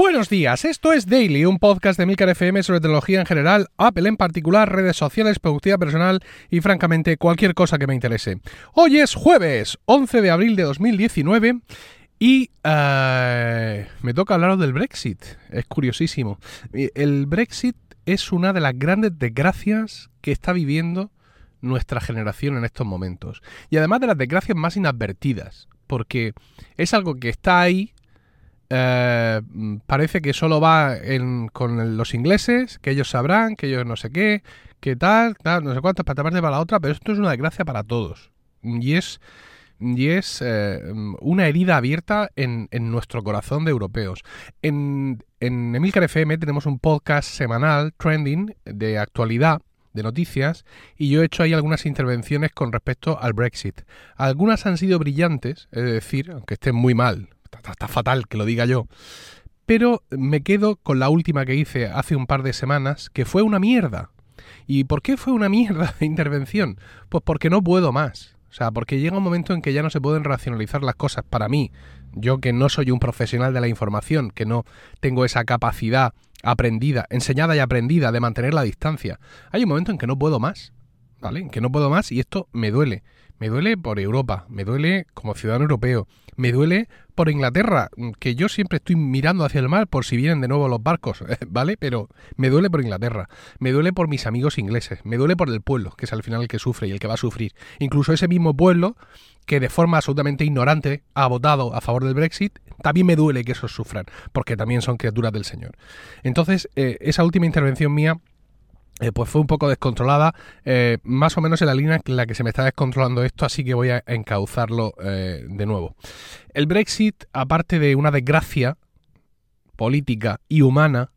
Buenos días, esto es Daily, un podcast de Milcar FM sobre tecnología en general, Apple en particular, redes sociales, productividad personal y francamente cualquier cosa que me interese. Hoy es jueves, 11 de abril de 2019 y eh, me toca hablaros del Brexit, es curiosísimo. El Brexit es una de las grandes desgracias que está viviendo nuestra generación en estos momentos. Y además de las desgracias más inadvertidas, porque es algo que está ahí, eh, parece que solo va con los ingleses, que ellos sabrán, que ellos no sé qué, que tal, tal no sé cuántas, para parte para la otra, pero esto es una desgracia para todos. Y es, y es eh, una herida abierta en, nuestro corazón de europeos. En, en Emilcar FM tenemos un podcast semanal, Trending, de actualidad, de noticias y yo he hecho ahí algunas intervenciones con respecto al Brexit. Algunas han sido brillantes, es decir, aunque estén muy mal, está, fatal que lo diga yo, pero me quedo con la última que hice hace un par de semanas, que fue una mierda. ¿Y por qué fue una mierda de intervención? Pues porque no puedo más. O sea, porque llega un momento en que ya no se pueden racionalizar las cosas para mí. Yo que no soy un profesional de la información, que no tengo esa capacidad aprendida, enseñada y aprendida de mantener la distancia. Hay un momento en que no puedo más, ¿vale? En que no puedo más y esto me duele. Me duele por Europa, me duele como ciudadano europeo, me duele por Inglaterra, que yo siempre estoy mirando hacia el mar por si vienen de nuevo los barcos, ¿vale? Pero me duele por Inglaterra, me duele por mis amigos ingleses, me duele por el pueblo, que es al final el que sufre y el que va a sufrir. Incluso ese mismo pueblo que de forma absolutamente ignorante ha votado a favor del Brexit, también me duele que esos sufran, porque también son criaturas del Señor. Entonces, eh, esa última intervención mía eh, pues fue un poco descontrolada, eh, más o menos en la línea en la que se me está descontrolando esto, así que voy a encauzarlo de nuevo. El Brexit, aparte de una desgracia política y humana,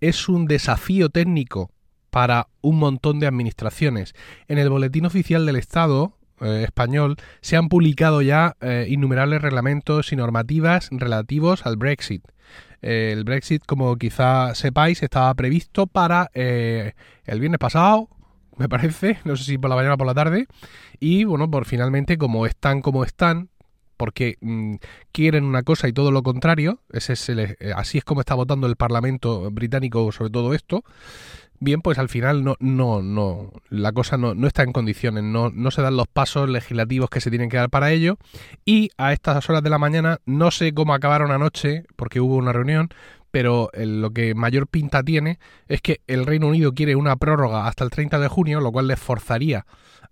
es un desafío técnico para un montón de administraciones. En el Boletín Oficial del Estado, eh, español se han publicado ya eh, innumerables reglamentos y normativas relativos al Brexit. Eh, el Brexit, como quizá sepáis, estaba previsto para el viernes pasado, me parece, no sé si por la mañana o por la tarde, y bueno, por finalmente, como están como están, porque mm, quieren una cosa y todo lo contrario, ese es así es como está votando el Parlamento británico sobre todo esto, bien, pues al final no, no, no, la cosa no, no está en condiciones, no, no se dan los pasos legislativos que se tienen que dar para ello. Y a estas horas de la mañana, no sé cómo acabaron anoche, porque hubo una reunión, pero lo que mayor pinta tiene es que el Reino Unido quiere una prórroga hasta el 30 de junio, lo cual les forzaría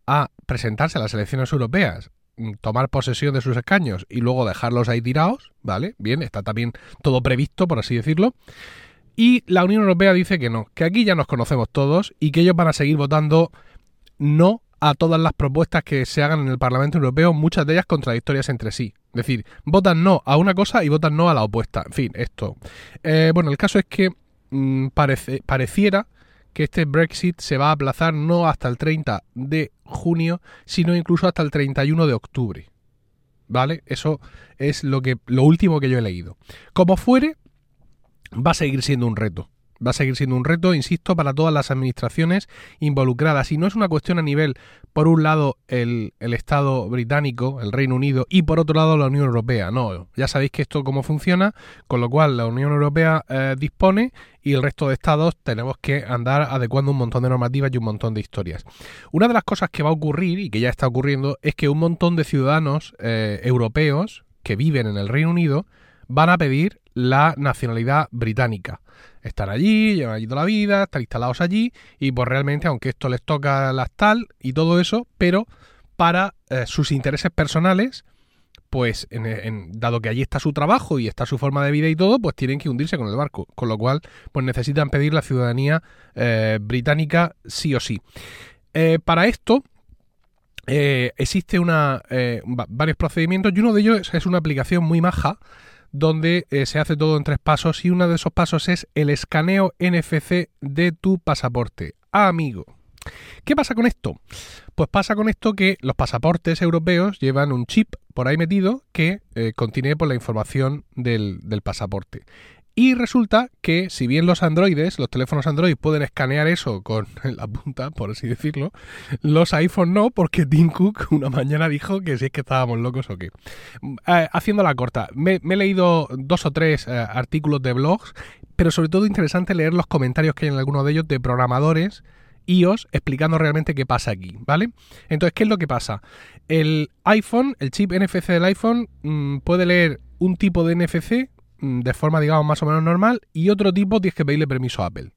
a presentarse a las elecciones europeas mm, tomar posesión de sus escaños y luego dejarlos ahí tirados, ¿vale? Bien, está también todo previsto, por así decirlo. Y la Unión Europea dice que no, que aquí ya nos conocemos todos y que ellos van a seguir votando no a todas las propuestas que se hagan en el Parlamento Europeo, muchas de ellas contradictorias entre sí. Es decir, votan no a una cosa y votan no a la opuesta. En fin, esto. Eh, bueno, el caso es que mm, parece, pareciera que este Brexit se va a aplazar no hasta el 30 de junio, sino incluso hasta el 31 de octubre. ¿Vale? Eso es lo, que, lo último que yo he leído. Como fuere, va a seguir siendo un reto. Va a seguir siendo un reto, insisto, para todas las administraciones involucradas. Y no es una cuestión a nivel, por un lado, el, Estado británico, el Reino Unido, y por otro lado, la Unión Europea. No, ya sabéis que esto cómo funciona, con lo cual la Unión Europea eh, dispone y el resto de estados tenemos que andar adecuando un montón de normativas y un montón de historias. Una de las cosas que va a ocurrir, y que ya está ocurriendo, es que un montón de ciudadanos eh, europeos que viven en el Reino Unido van a pedir la nacionalidad británica. Están allí, llevan allí toda la vida, están instalados allí y pues realmente, aunque esto les toca las tal y todo eso, pero para eh, sus intereses personales, pues en, dado que allí está su trabajo y está su forma de vida y todo, pues tienen que hundirse con el barco, con lo cual pues necesitan pedir la ciudadanía eh, británica sí o sí. Eh, para esto existe una, varios procedimientos y uno de ellos es una aplicación muy maja donde eh, se hace todo en tres pasos y uno de esos pasos es el escaneo NFC de tu pasaporte. amigo. ¿Qué pasa con esto? Pues pasa con esto que los pasaportes europeos llevan un chip por ahí metido que eh, contiene pues, la información del, del pasaporte. Y resulta que si bien los androides, los teléfonos Android pueden escanear eso con la punta, por así decirlo, los iPhone no, porque Tim Cook una mañana dijo que si es que estábamos locos o qué. Eh, haciendo la corta, me, he leído dos o tres eh, artículos de blogs, pero sobre todo interesante leer los comentarios que hay en alguno de ellos de programadores iOS explicando realmente qué pasa aquí, ¿vale? Entonces, ¿qué es lo que pasa? El iPhone, el chip NFC del iPhone, mm, puede leer un tipo de NFC de forma, digamos, más o menos normal y otro tipo tienes que pedirle permiso a Apple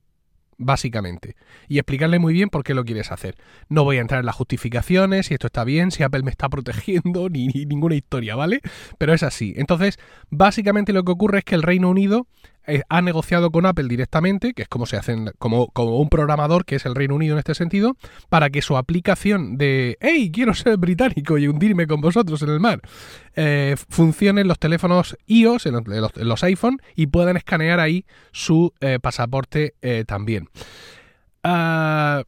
básicamente. Y explicarle muy bien por qué lo quieres hacer. No voy a entrar en las justificaciones, si esto está bien, si Apple me está protegiendo, ni, ninguna historia, ¿vale? Pero es así. Entonces, básicamente lo que ocurre es que el Reino Unido ha negociado con Apple directamente, que es como se hacen, como, como un programador, que es el Reino Unido en este sentido, para que su aplicación de hey, quiero ser británico y hundirme con vosotros en el mar, eh, funcione en los teléfonos iOS, en los, iPhone, y puedan escanear ahí su eh, pasaporte también. Ah,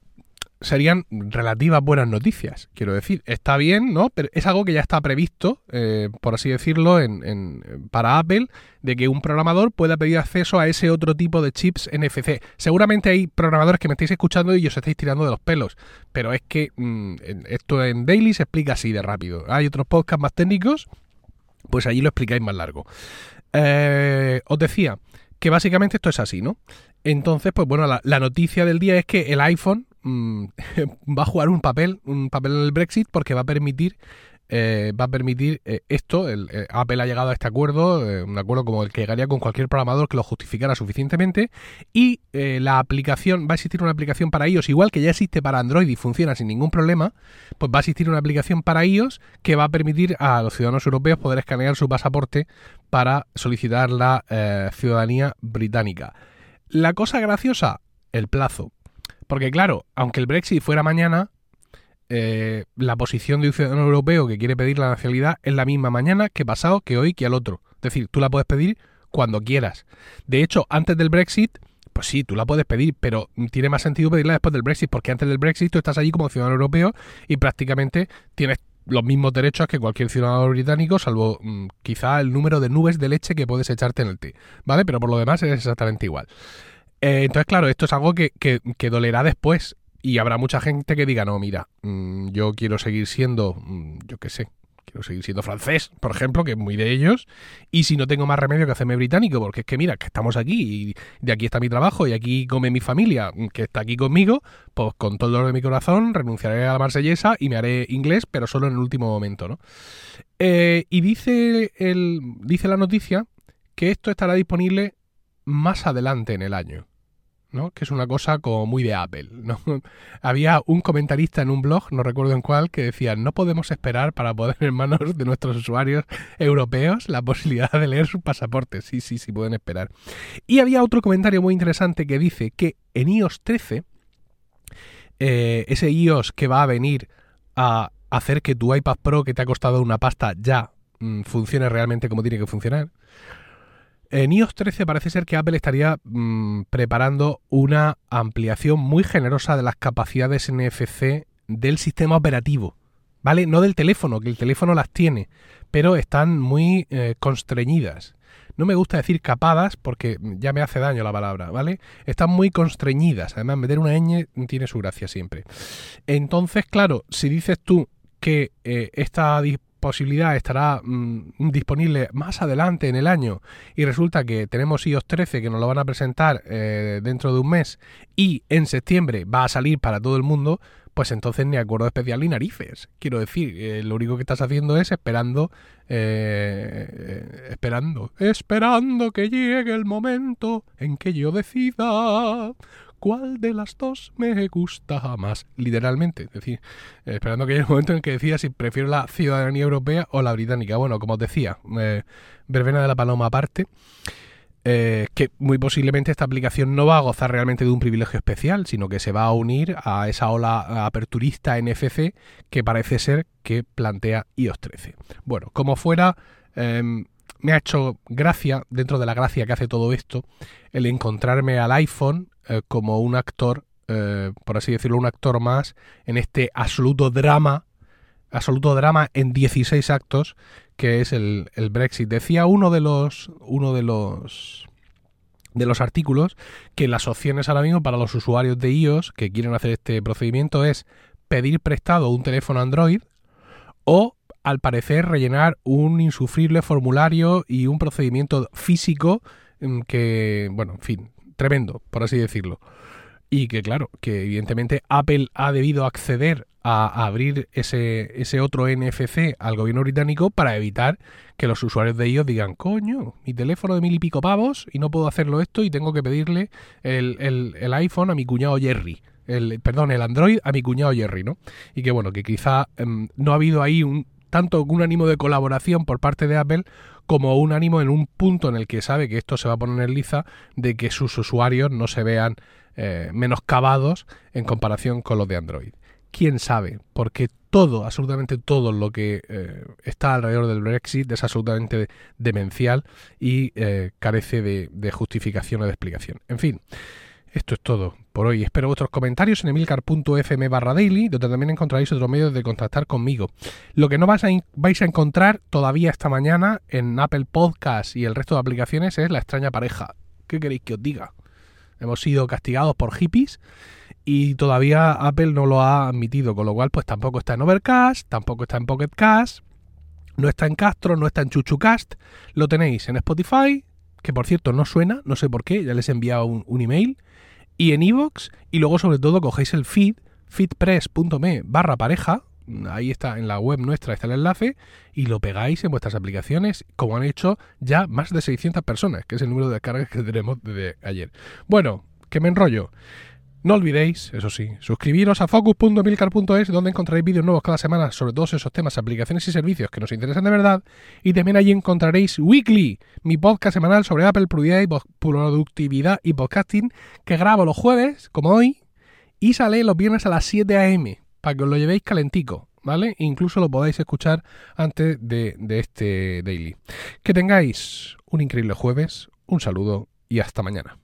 serían relativas buenas noticias, quiero decir. Está bien, ¿no? Pero es algo que ya está previsto, eh, por así decirlo, en, para Apple, de que un programador pueda pedir acceso a ese otro tipo de chips NFC. Seguramente hay programadores que me estáis escuchando y os estáis tirando de los pelos, pero es que mm, esto en Daily se explica así de rápido. Hay otros podcasts más técnicos, pues allí lo explicáis más largo. Eh, os decía que básicamente esto es así, ¿no? Entonces, pues bueno, la noticia del día es que el iPhone Mm, va a jugar un papel, un papel en el Brexit porque va a permitir eh, va a permitir eh, esto, eh, Apple ha llegado a este acuerdo, un acuerdo como el que llegaría con cualquier programador que lo justificara suficientemente, y la aplicación, va a existir una aplicación para iOS, igual que ya existe para Android y funciona sin ningún problema, pues va a existir una aplicación para iOS que va a permitir a los ciudadanos europeos poder escanear su pasaporte para solicitar la ciudadanía británica. La cosa graciosa, el plazo. Porque claro, aunque el Brexit fuera mañana, eh, la posición de un ciudadano europeo que quiere pedir la nacionalidad es la misma mañana que pasado, que hoy, que al otro. Es decir, tú la puedes pedir cuando quieras. De hecho, antes del Brexit, pues sí, tú la puedes pedir, pero tiene más sentido pedirla después del Brexit, porque antes del Brexit tú estás allí como ciudadano europeo y prácticamente tienes los mismos derechos que cualquier ciudadano británico, salvo mm, quizá el número de nubes de leche que puedes echarte en el té, ¿vale? Pero por lo demás es exactamente igual. Eh, entonces, claro, esto es algo que, que, dolerá después. Y habrá mucha gente que diga, no, mira, mm, yo quiero seguir siendo, mm, yo qué sé, quiero seguir siendo francés, por ejemplo, que es muy de ellos, y si no tengo más remedio que hacerme británico, porque es que mira, que estamos aquí, y de aquí está mi trabajo, y aquí come mi familia, mm, que está aquí conmigo, pues con todo el dolor de mi corazón renunciaré a la marsellesa y me haré inglés, pero solo en el último momento, ¿no? Eh, y dice, el, dice la noticia que esto estará disponible más adelante en el año. ¿no? que es una cosa como muy de Apple. ¿no? Había un comentarista en un blog, no recuerdo en cuál, que decía, no podemos esperar para poner en manos de nuestros usuarios europeos la posibilidad de leer su pasaporte. Sí, sí, sí, pueden esperar. Y había otro comentario muy interesante que dice que en iOS 13, eh, ese iOS que va a venir a hacer que tu iPad Pro, que te ha costado una pasta, ya mm, funcione realmente como tiene que funcionar, en iOS 13 parece ser que Apple estaría mm, preparando una ampliación muy generosa de las capacidades NFC del sistema operativo. ¿Vale? No del teléfono, que el teléfono las tiene, pero están muy eh, constreñidas. No me gusta decir capadas porque ya me hace daño la palabra, ¿vale? Están muy constreñidas. Además, meter una ñ tiene su gracia siempre. Entonces, claro, si dices tú que eh, esta posibilidad estará mm, disponible más adelante en el año y resulta que tenemos iOS 13 que nos lo van a presentar eh, dentro de un mes y en septiembre va a salir para todo el mundo, pues entonces ni acuerdo especial ni narices. Quiero decir, eh, lo único que estás haciendo es esperando, eh, esperando, esperando que llegue el momento en que yo decida ¿cuál de las dos me gusta más? Literalmente, es decir, esperando que llegue el momento en que decía si prefiero la ciudadanía europea o la británica. Bueno, como os decía, eh, verbena de la paloma aparte. Eh, que muy posiblemente esta aplicación no va a gozar realmente de un privilegio especial, sino que se va a unir a esa ola aperturista NFC que parece ser que plantea iOS 13. Bueno, como fuera, em, me ha hecho gracia, dentro de la gracia que hace todo esto, el encontrarme al iPhone eh, como un actor, eh, por así decirlo, un actor más en este absoluto drama, absoluto drama en 16 actos, que es el, Brexit. Decía uno de los, uno de los de los artículos que las opciones ahora mismo para los usuarios de iOS que quieren hacer este procedimiento es pedir prestado un teléfono Android o al parecer rellenar un insufrible formulario y un procedimiento físico mm, que, bueno, en fin, tremendo, por así decirlo. Y que claro, que evidentemente Apple ha debido acceder a abrir ese, ese otro NFC al gobierno británico para evitar que los usuarios de ellos digan, coño, mi teléfono de mil y pico pavos y no puedo hacerlo esto y tengo que pedirle el, el, iPhone a mi cuñado Jerry. El, perdón, el Android a mi cuñado Jerry, ¿no? Y que bueno, que quizá em, no ha habido ahí un, tanto un ánimo de colaboración por parte de Apple como un ánimo en un punto en el que sabe que esto se va a poner en liza de que sus usuarios no se vean eh, menoscabados en comparación con los de Android. ¿Quién sabe? Porque todo, absolutamente todo lo que eh, está alrededor del Brexit es absolutamente demencial y eh, carece de, de justificación o de explicación. En fin. Esto es todo por hoy. Espero vuestros comentarios en emilcar.fm barra daily, donde también encontraréis otros medios de contactar conmigo. Lo que no vais a, encontrar todavía esta mañana en Apple Podcast y el resto de aplicaciones es la extraña pareja. ¿Qué queréis que os diga? Hemos sido castigados por hippies y todavía Apple no lo ha admitido, con lo cual pues tampoco está en Overcast, tampoco está en Pocket Cast, no está en Castro, no está en Chuchucast, lo tenéis en Spotify, que por cierto no suena, no sé por qué, ya les he enviado un, email, y en Evox, y luego sobre todo cogéis el feed, feedpress.me barra pareja, ahí está en la web nuestra, está el enlace, y lo pegáis en vuestras aplicaciones, como han hecho ya más de 600 personas, que es el número de descargas que tenemos desde ayer. Bueno, que me enrollo. No olvidéis, eso sí, suscribiros a focus.milcar.es donde encontraréis vídeos nuevos cada semana sobre todos esos temas, aplicaciones y servicios que nos interesan de verdad. Y también allí encontraréis Weekly, mi podcast semanal sobre Apple, productividad y podcasting, que grabo los jueves, como hoy, y sale los viernes a las 7 a.m. para que os lo llevéis calentico, ¿vale? Incluso lo podáis escuchar antes de este daily. Que tengáis un increíble jueves, un saludo y hasta mañana.